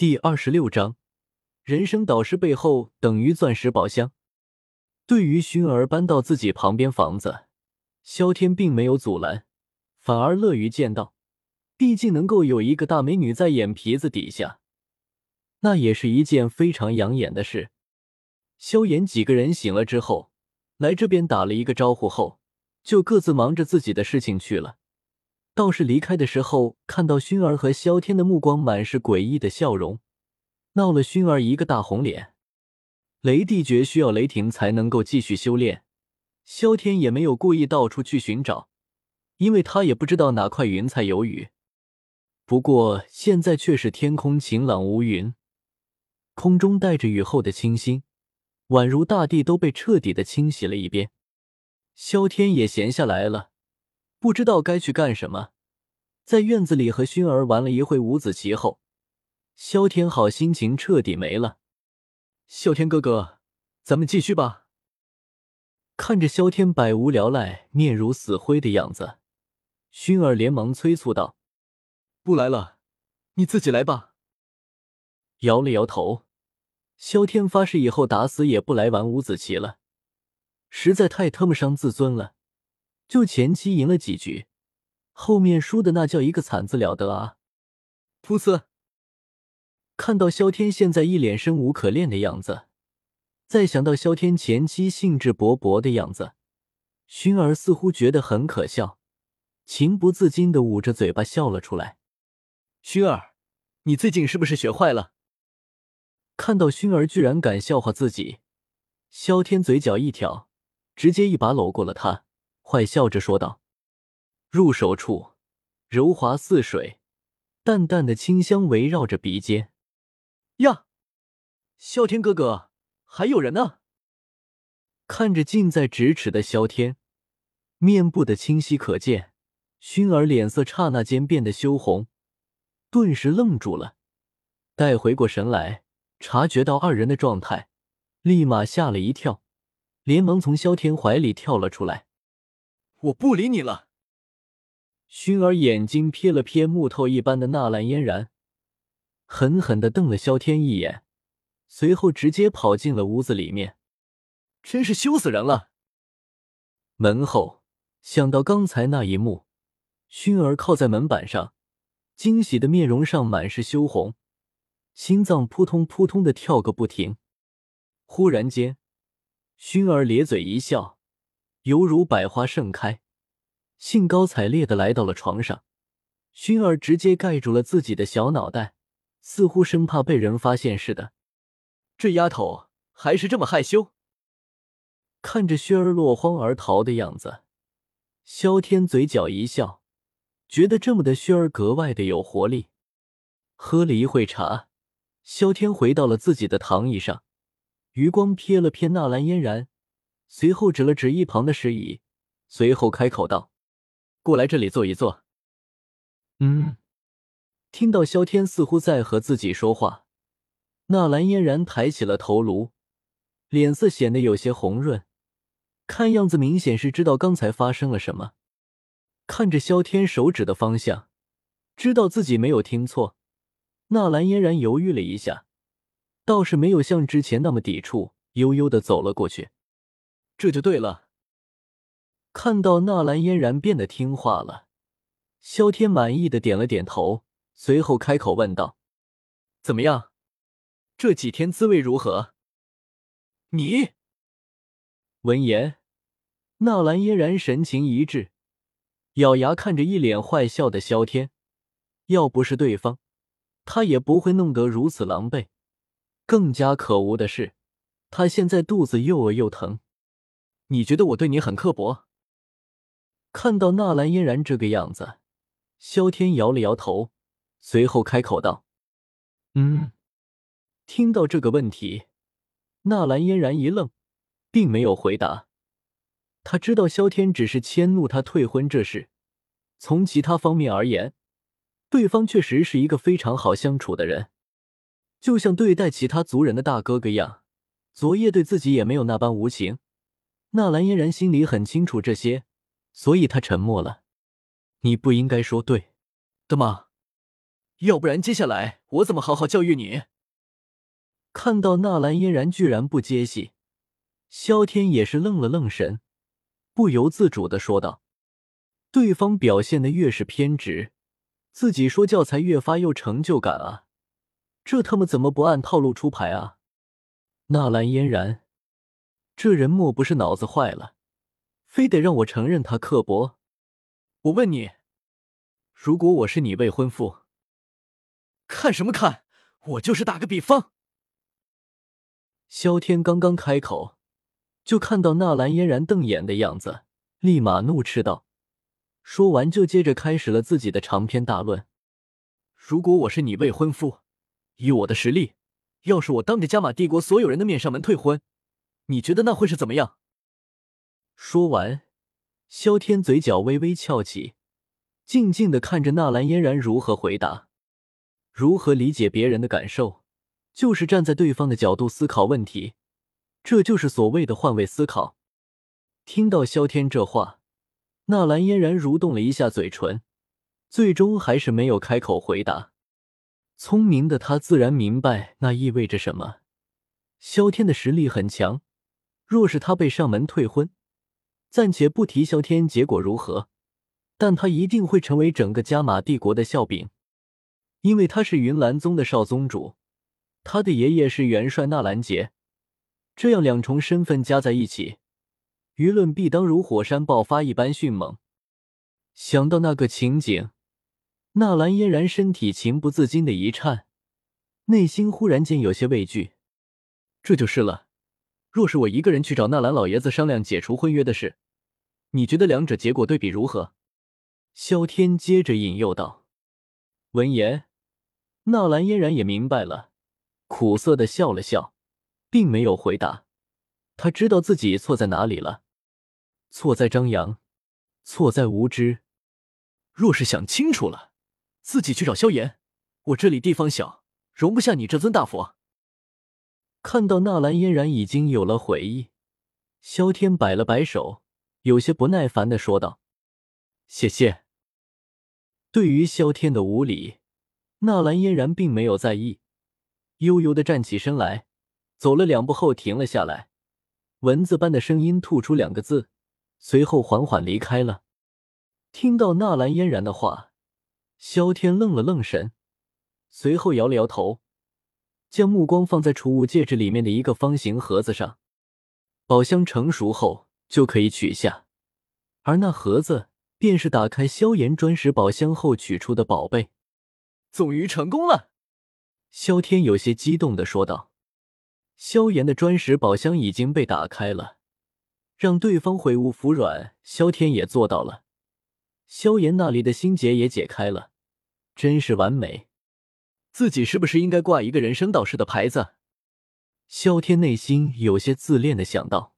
第二十六章，人生导师背后等于钻石宝箱。对于薰儿搬到自己旁边房子，萧天并没有阻拦，反而乐于见到。毕竟能够有一个大美女在眼皮子底下，那也是一件非常养眼的事。萧炎几个人醒了之后，来这边打了一个招呼后，就各自忙着自己的事情去了。倒是离开的时候，看到熏儿和萧天的目光满是诡异的笑容，闹了熏儿一个大红脸。雷帝诀需要雷霆才能够继续修炼，萧天也没有故意到处去寻找，因为他也不知道哪块云彩有雨。不过现在却是天空晴朗无云，空中带着雨后的清新，宛如大地都被彻底的清洗了一遍。萧天也闲下来了，不知道该去干什么，在院子里和薰儿玩了一会五子棋后，萧天好心情彻底没了。萧天哥哥，咱们继续吧。看着萧天百无聊赖、面如死灰的样子，薰儿连忙催促道。不来了，你自己来吧。摇了摇头，萧天发誓以后打死也不来玩五子棋了，实在太他妈伤自尊了。就前期赢了几局，后面输的那叫一个惨字了得啊！噗呲，看到萧天现在一脸生无可恋的样子，再想到萧天前期兴致勃勃的样子，薰儿似乎觉得很可笑，情不自禁的捂着嘴巴笑了出来。薰儿，你最近是不是学坏了？看到薰儿居然敢笑话自己，萧天嘴角一挑，直接一把搂过了她，坏笑着说道：“入手处柔滑似水，淡淡的清香围绕着鼻尖。”呀，萧天哥哥，还有人呢！看着近在咫尺的萧天，面部的清晰可见，薰儿脸色刹那间变得羞红。顿时愣住了，待回过神来，察觉到二人的状态，立马吓了一跳，连忙从萧天怀里跳了出来。我不理你了。薰儿眼睛瞥了瞥木头一般的纳兰嫣然，狠狠的瞪了萧天一眼，随后直接跑进了屋子里面。真是羞死人了。门后想到刚才那一幕，薰儿靠在门板上。惊喜的面容上满是羞红，心脏扑通扑通的跳个不停。忽然间，薰儿咧嘴一笑，犹如百花盛开，兴高采烈的来到了床上。薰儿直接盖住了自己的小脑袋，似乎生怕被人发现似的。这丫头还是这么害羞。看着薰儿落荒而逃的样子，萧天嘴角一笑。觉得这么的薰儿格外的有活力。喝了一会茶，萧天回到了自己的躺椅上，余光瞥了瞥纳兰嫣然，随后指了指一旁的石椅，随后开口道：“过来这里坐一坐。”嗯，听到萧天似乎在和自己说话，纳兰嫣然抬起了头颅，脸色显得有些红润，看样子明显是知道刚才发生了什么。看着萧天手指的方向，知道自己没有听错。纳兰嫣然犹豫了一下，倒是没有像之前那么抵触，悠悠的走了过去。这就对了。看到纳兰嫣然变得听话了，萧天满意的点了点头，随后开口问道：“怎么样？这几天滋味如何？”你闻言，纳兰嫣然神情一滞。咬牙看着一脸坏笑的萧天，要不是对方，他也不会弄得如此狼狈。更加可恶的是，他现在肚子又饿又疼。你觉得我对你很刻薄？看到纳兰嫣然这个样子，萧天摇了摇头，随后开口道：“嗯。”听到这个问题，纳兰嫣然一愣，并没有回答。他知道萧天只是迁怒他退婚这事，从其他方面而言，对方确实是一个非常好相处的人，就像对待其他族人的大哥哥一样。昨夜对自己也没有那般无情。纳兰嫣然心里很清楚这些，所以他沉默了。你不应该说对的吗？要不然接下来我怎么好好教育你？看到纳兰嫣然居然不接戏，萧天也是愣了愣神，不由自主的说道：“对方表现的越是偏执，自己说教才越发有成就感啊！这他妈怎么不按套路出牌啊？”纳兰嫣然，这人莫不是脑子坏了，非得让我承认他刻薄？我问你，如果我是你未婚夫，看什么看？我就是打个比方。萧天刚刚开口，就看到纳兰嫣然瞪眼的样子，立马怒斥道：“说完就接着开始了自己的长篇大论。如果我是你未婚夫，以我的实力，要是我当着加玛帝国所有人的面上门退婚，你觉得那会是怎么样？”说完，萧天嘴角微微翘起，静静的看着纳兰嫣然如何回答，如何理解别人的感受。就是站在对方的角度思考问题，这就是所谓的换位思考。听到萧天这话，纳兰嫣然蠕动了一下嘴唇，最终还是没有开口回答。聪明的他自然明白那意味着什么。萧天的实力很强，若是他被上门退婚，暂且不提萧天结果如何，但他一定会成为整个加玛帝国的笑柄，因为他是云岚宗的少宗主。他的爷爷是元帅纳兰杰，这样两重身份加在一起，舆论必当如火山爆发一般迅猛。想到那个情景，纳兰嫣然身体情不自禁的一颤，内心忽然间有些畏惧。这就是了。若是我一个人去找纳兰老爷子商量解除婚约的事，你觉得两者结果对比如何？萧天接着引诱道。闻言，纳兰嫣然也明白了。苦涩的笑了笑，并没有回答。他知道自己错在哪里了，错在张扬，错在无知。若是想清楚了，自己去找萧炎。我这里地方小，容不下你这尊大佛。看到纳兰嫣然已经有了回忆，萧天摆了摆手，有些不耐烦的说道：“谢谢。”对于萧天的无礼，纳兰嫣然并没有在意。悠悠的站起身来，走了两步后停了下来，蚊子般的声音吐出两个字，随后缓缓离开了。听到纳兰嫣然的话，萧天愣了愣神，随后摇了摇头，将目光放在储物戒指里面的一个方形盒子上。宝箱成熟后就可以取下，而那盒子便是打开萧炎砖石宝箱后取出的宝贝。终于成功了。萧天有些激动的说道：“萧炎的砖石宝箱已经被打开了，让对方悔悟服软，萧天也做到了。萧炎那里的心结也解开了，真是完美。自己是不是应该挂一个人生导师的牌子？”萧天内心有些自恋的想到。